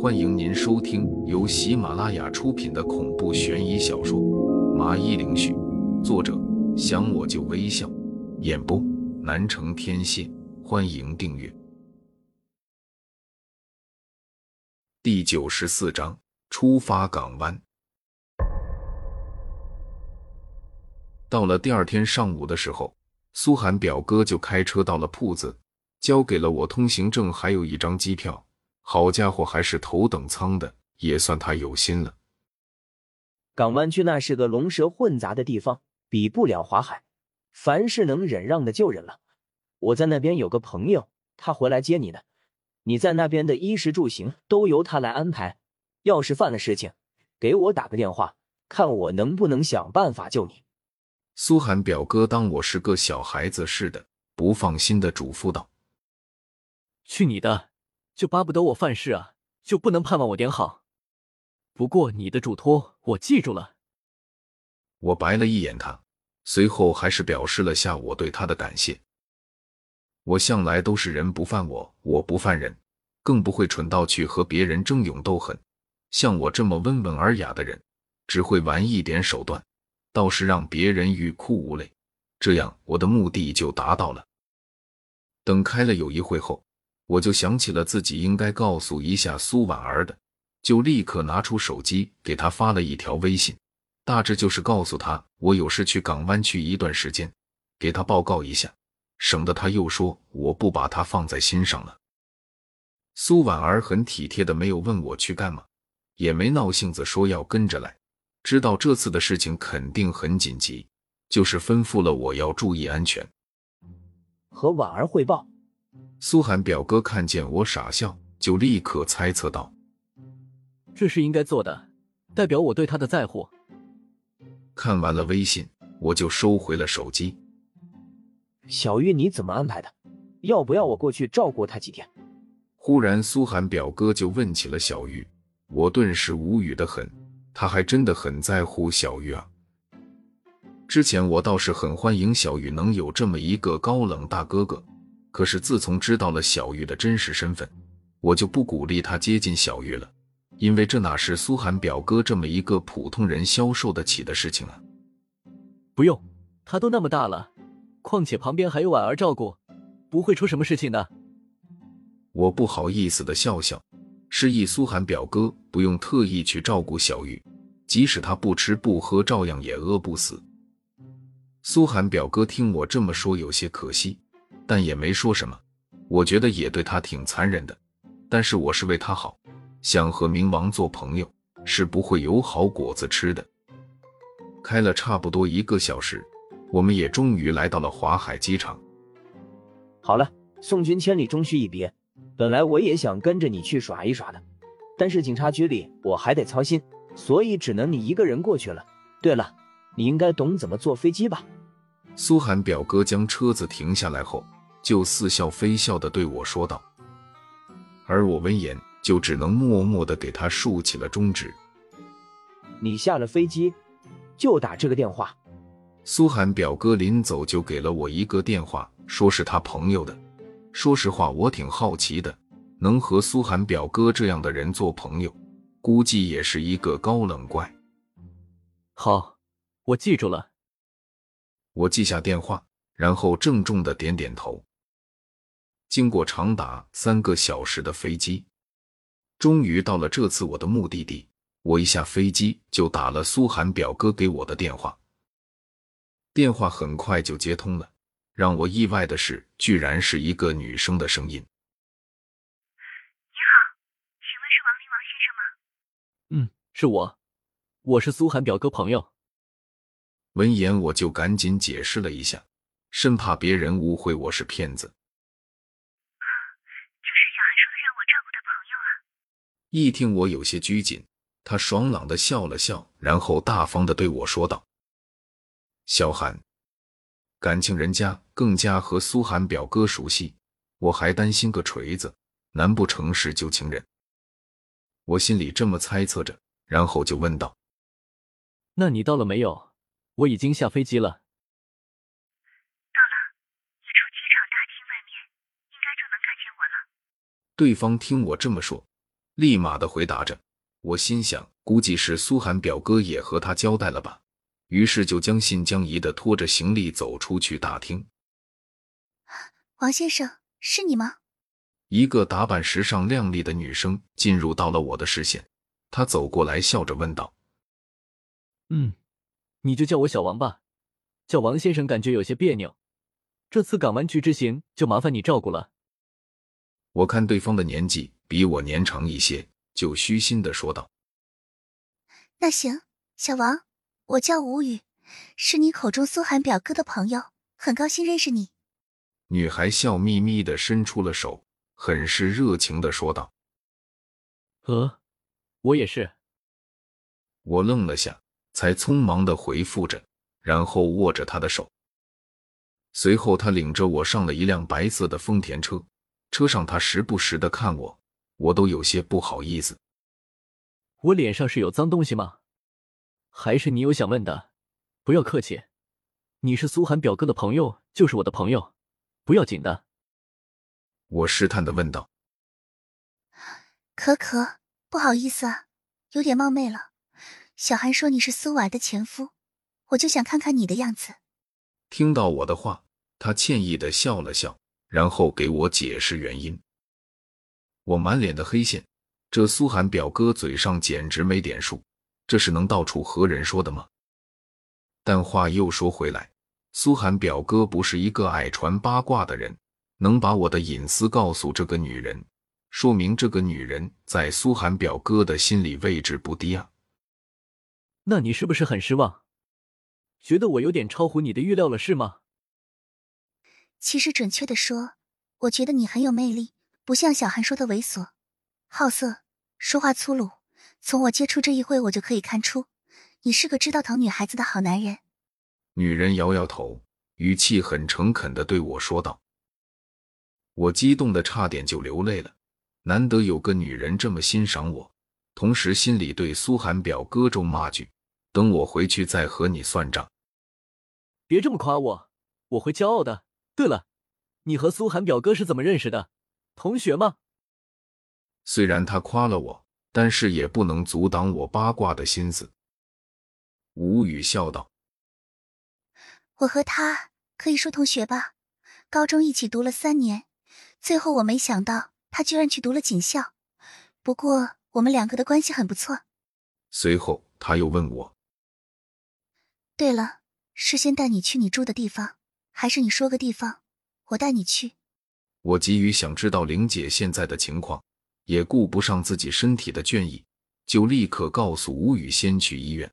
欢迎您收听由喜马拉雅出品的恐怖悬疑小说《麻衣灵絮》，作者想我就微笑，演播南城天蝎。欢迎订阅。第九十四章：出发港湾。到了第二天上午的时候，苏寒表哥就开车到了铺子，交给了我通行证，还有一张机票。好家伙，还是头等舱的，也算他有心了。港湾区那是个龙蛇混杂的地方，比不了华海。凡是能忍让的就忍了。我在那边有个朋友，他回来接你的。你在那边的衣食住行都由他来安排。要是犯了事情，给我打个电话，看我能不能想办法救你。苏寒表哥当我是个小孩子似的，不放心的嘱咐道：“去你的！就巴不得我犯事啊，就不能盼望我点好？不过你的嘱托我记住了。”我白了一眼他，随后还是表示了下我对他的感谢。我向来都是人不犯我，我不犯人，更不会蠢到去和别人争勇斗狠。像我这么温文尔雅的人，只会玩一点手段。倒是让别人欲哭无泪，这样我的目的就达到了。等开了有一会后，我就想起了自己应该告诉一下苏婉儿的，就立刻拿出手机给她发了一条微信，大致就是告诉她我有事去港湾去一段时间，给她报告一下，省得她又说我不把她放在心上了。苏婉儿很体贴的，没有问我去干嘛，也没闹性子说要跟着来。知道这次的事情肯定很紧急，就是吩咐了我要注意安全。和婉儿汇报。苏寒表哥看见我傻笑，就立刻猜测道：“这是应该做的，代表我对他的在乎。”看完了微信，我就收回了手机。小玉，你怎么安排的？要不要我过去照顾他几天？忽然，苏寒表哥就问起了小玉，我顿时无语的很。他还真的很在乎小玉啊！之前我倒是很欢迎小玉能有这么一个高冷大哥哥，可是自从知道了小玉的真实身份，我就不鼓励他接近小玉了，因为这哪是苏寒表哥这么一个普通人消受得起的事情啊！不用，他都那么大了，况且旁边还有婉儿照顾，不会出什么事情的。我不好意思的笑笑。示意苏寒表哥不用特意去照顾小玉，即使他不吃不喝，照样也饿不死。苏寒表哥听我这么说，有些可惜，但也没说什么。我觉得也对他挺残忍的，但是我是为他好，想和冥王做朋友，是不会有好果子吃的。开了差不多一个小时，我们也终于来到了华海机场。好了，送君千里，终须一别。本来我也想跟着你去耍一耍的，但是警察局里我还得操心，所以只能你一个人过去了。对了，你应该懂怎么坐飞机吧？苏寒表哥将车子停下来后，就似笑非笑的对我说道，而我闻言就只能默默的给他竖起了中指。你下了飞机就打这个电话。苏寒表哥临走就给了我一个电话，说是他朋友的。说实话，我挺好奇的，能和苏寒表哥这样的人做朋友，估计也是一个高冷怪。好，我记住了。我记下电话，然后郑重的点点头。经过长达三个小时的飞机，终于到了这次我的目的地。我一下飞机就打了苏寒表哥给我的电话，电话很快就接通了。让我意外的是，居然是一个女生的声音。你好，请问是王林王先生吗？嗯，是我，我是苏寒表哥朋友。闻言，我就赶紧解释了一下，生怕别人误会我是骗子。啊，就是小韩说的让我照顾的朋友啊。一听我有些拘谨，他爽朗的笑了笑，然后大方的对我说道：“小韩。”感情人家更加和苏寒表哥熟悉，我还担心个锤子，难不成是旧情人？我心里这么猜测着，然后就问道：“那你到了没有？我已经下飞机了。”到了，你出机场大厅外面，应该就能看见我了。对方听我这么说，立马的回答着。我心想，估计是苏寒表哥也和他交代了吧，于是就将信将疑的拖着行李走出去大厅。王先生，是你吗？一个打扮时尚靓丽的女生进入到了我的视线，她走过来，笑着问道：“嗯，你就叫我小王吧，叫王先生感觉有些别扭。这次港湾区之行就麻烦你照顾了。”我看对方的年纪比我年长一些，就虚心的说道：“那行，小王，我叫吴宇，是你口中苏寒表哥的朋友，很高兴认识你。”女孩笑眯眯的伸出了手。很是热情的说道：“呃，我也是。”我愣了下，才匆忙的回复着，然后握着他的手。随后，他领着我上了一辆白色的丰田车，车上他时不时的看我，我都有些不好意思。我脸上是有脏东西吗？还是你有想问的？不要客气，你是苏寒表哥的朋友，就是我的朋友，不要紧的。我试探的问道：“可可，不好意思啊，有点冒昧了。小韩说你是苏婉的前夫，我就想看看你的样子。”听到我的话，他歉意的笑了笑，然后给我解释原因。我满脸的黑线，这苏寒表哥嘴上简直没点数，这是能到处和人说的吗？但话又说回来，苏寒表哥不是一个爱传八卦的人。能把我的隐私告诉这个女人，说明这个女人在苏寒表哥的心里位置不低啊。那你是不是很失望？觉得我有点超乎你的预料了，是吗？其实准确的说，我觉得你很有魅力，不像小韩说的猥琐、好色、说话粗鲁。从我接触这一会，我就可以看出，你是个知道疼女孩子的好男人。女人摇摇头，语气很诚恳的对我说道。我激动的差点就流泪了，难得有个女人这么欣赏我，同时心里对苏寒表哥咒骂句：“等我回去再和你算账。”别这么夸我，我会骄傲的。对了，你和苏寒表哥是怎么认识的？同学吗？虽然他夸了我，但是也不能阻挡我八卦的心思。吴语笑道：“我和他可以说同学吧，高中一起读了三年。”最后我没想到他居然去读了警校，不过我们两个的关系很不错。随后他又问我：“对了，是先带你去你住的地方，还是你说个地方，我带你去？”我急于想知道玲姐现在的情况，也顾不上自己身体的倦意，就立刻告诉吴宇先去医院。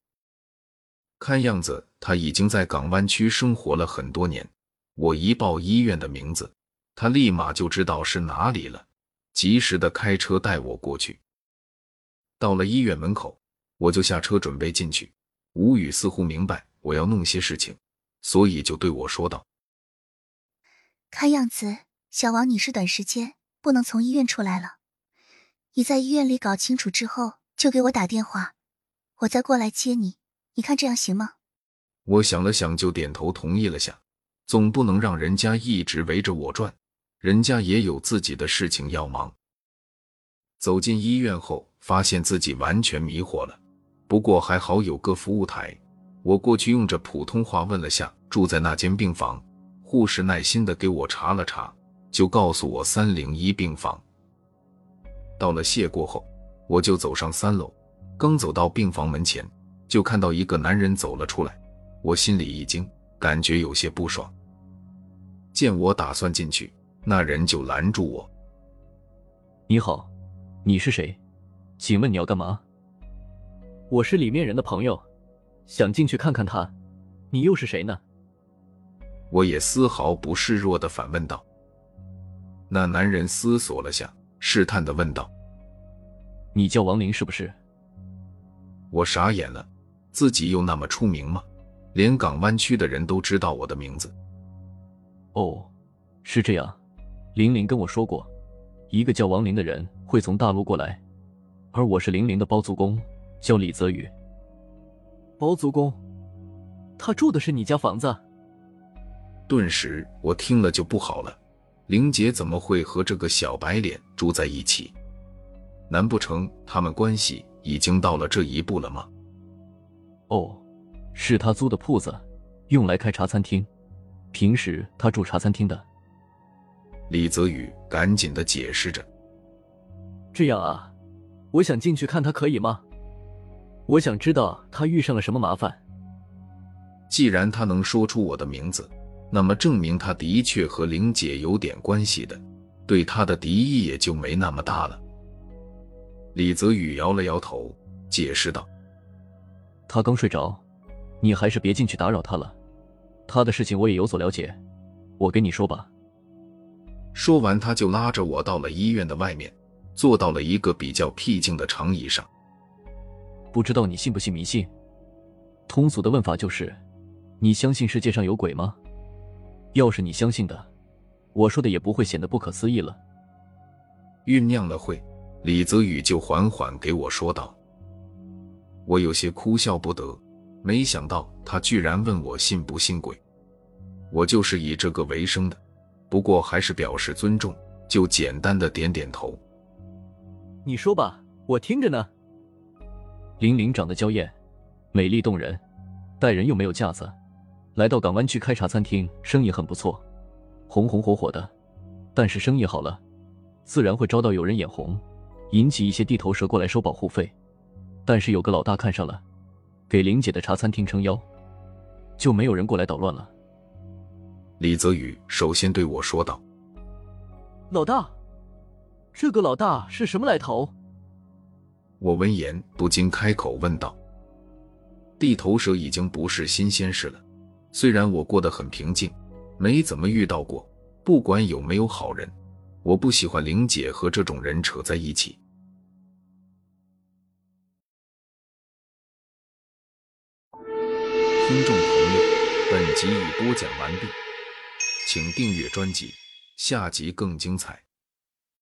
看样子他已经在港湾区生活了很多年。我一报医院的名字。他立马就知道是哪里了，及时的开车带我过去。到了医院门口，我就下车准备进去。吴宇似乎明白我要弄些事情，所以就对我说道：“看样子，小王你是短时间不能从医院出来了。你在医院里搞清楚之后，就给我打电话，我再过来接你。你看这样行吗？”我想了想，就点头同意了下。总不能让人家一直围着我转。人家也有自己的事情要忙。走进医院后，发现自己完全迷惑了。不过还好有个服务台，我过去用着普通话问了下住在那间病房。护士耐心的给我查了查，就告诉我三零一病房。到了谢过后，我就走上三楼。刚走到病房门前，就看到一个男人走了出来。我心里一惊，感觉有些不爽。见我打算进去。那人就拦住我：“你好，你是谁？请问你要干嘛？”“我是里面人的朋友，想进去看看他。你又是谁呢？”我也丝毫不示弱的反问道。那男人思索了下，试探的问道：“你叫王林是不是？”我傻眼了，自己又那么出名吗？连港湾区的人都知道我的名字？哦，是这样。玲玲跟我说过，一个叫王林的人会从大陆过来，而我是玲玲的包租公，叫李泽宇。包租公，他住的是你家房子？顿时我听了就不好了，玲姐怎么会和这个小白脸住在一起？难不成他们关系已经到了这一步了吗？哦，是他租的铺子，用来开茶餐厅，平时他住茶餐厅的。李泽宇赶紧的解释着。这样啊，我想进去看他，可以吗？我想知道他遇上了什么麻烦。既然他能说出我的名字，那么证明他的确和玲姐有点关系的，对他的敌意也就没那么大了。李泽宇摇了摇头，解释道：“他刚睡着，你还是别进去打扰他了。他的事情我也有所了解，我跟你说吧。”说完，他就拉着我到了医院的外面，坐到了一个比较僻静的长椅上。不知道你信不信迷信？通俗的问法就是。你相信世界上有鬼吗？要是你相信的，我说的也不会显得不可思议了。酝酿了会，李泽宇就缓缓给我说道：“我有些哭笑不得，没想到他居然问我信不信鬼。我就是以这个为生的，不过还是表示尊重，就简单的点点头。你说吧，我听着呢。玲玲长得娇艳，美丽动人，待人又没有架子。”来到港湾区开茶餐厅，生意很不错，红红火火的。但是生意好了，自然会招到有人眼红，引起一些地头蛇过来收保护费。但是有个老大看上了，给玲姐的茶餐厅撑腰，就没有人过来捣乱了。李泽宇首先对我说道：“老大，这个老大是什么来头？”我闻言不禁开口问道：“地头蛇已经不是新鲜事了。”虽然我过得很平静，没怎么遇到过，不管有没有好人，我不喜欢玲姐和这种人扯在一起。听众朋友，本集已播讲完毕，请订阅专辑，下集更精彩。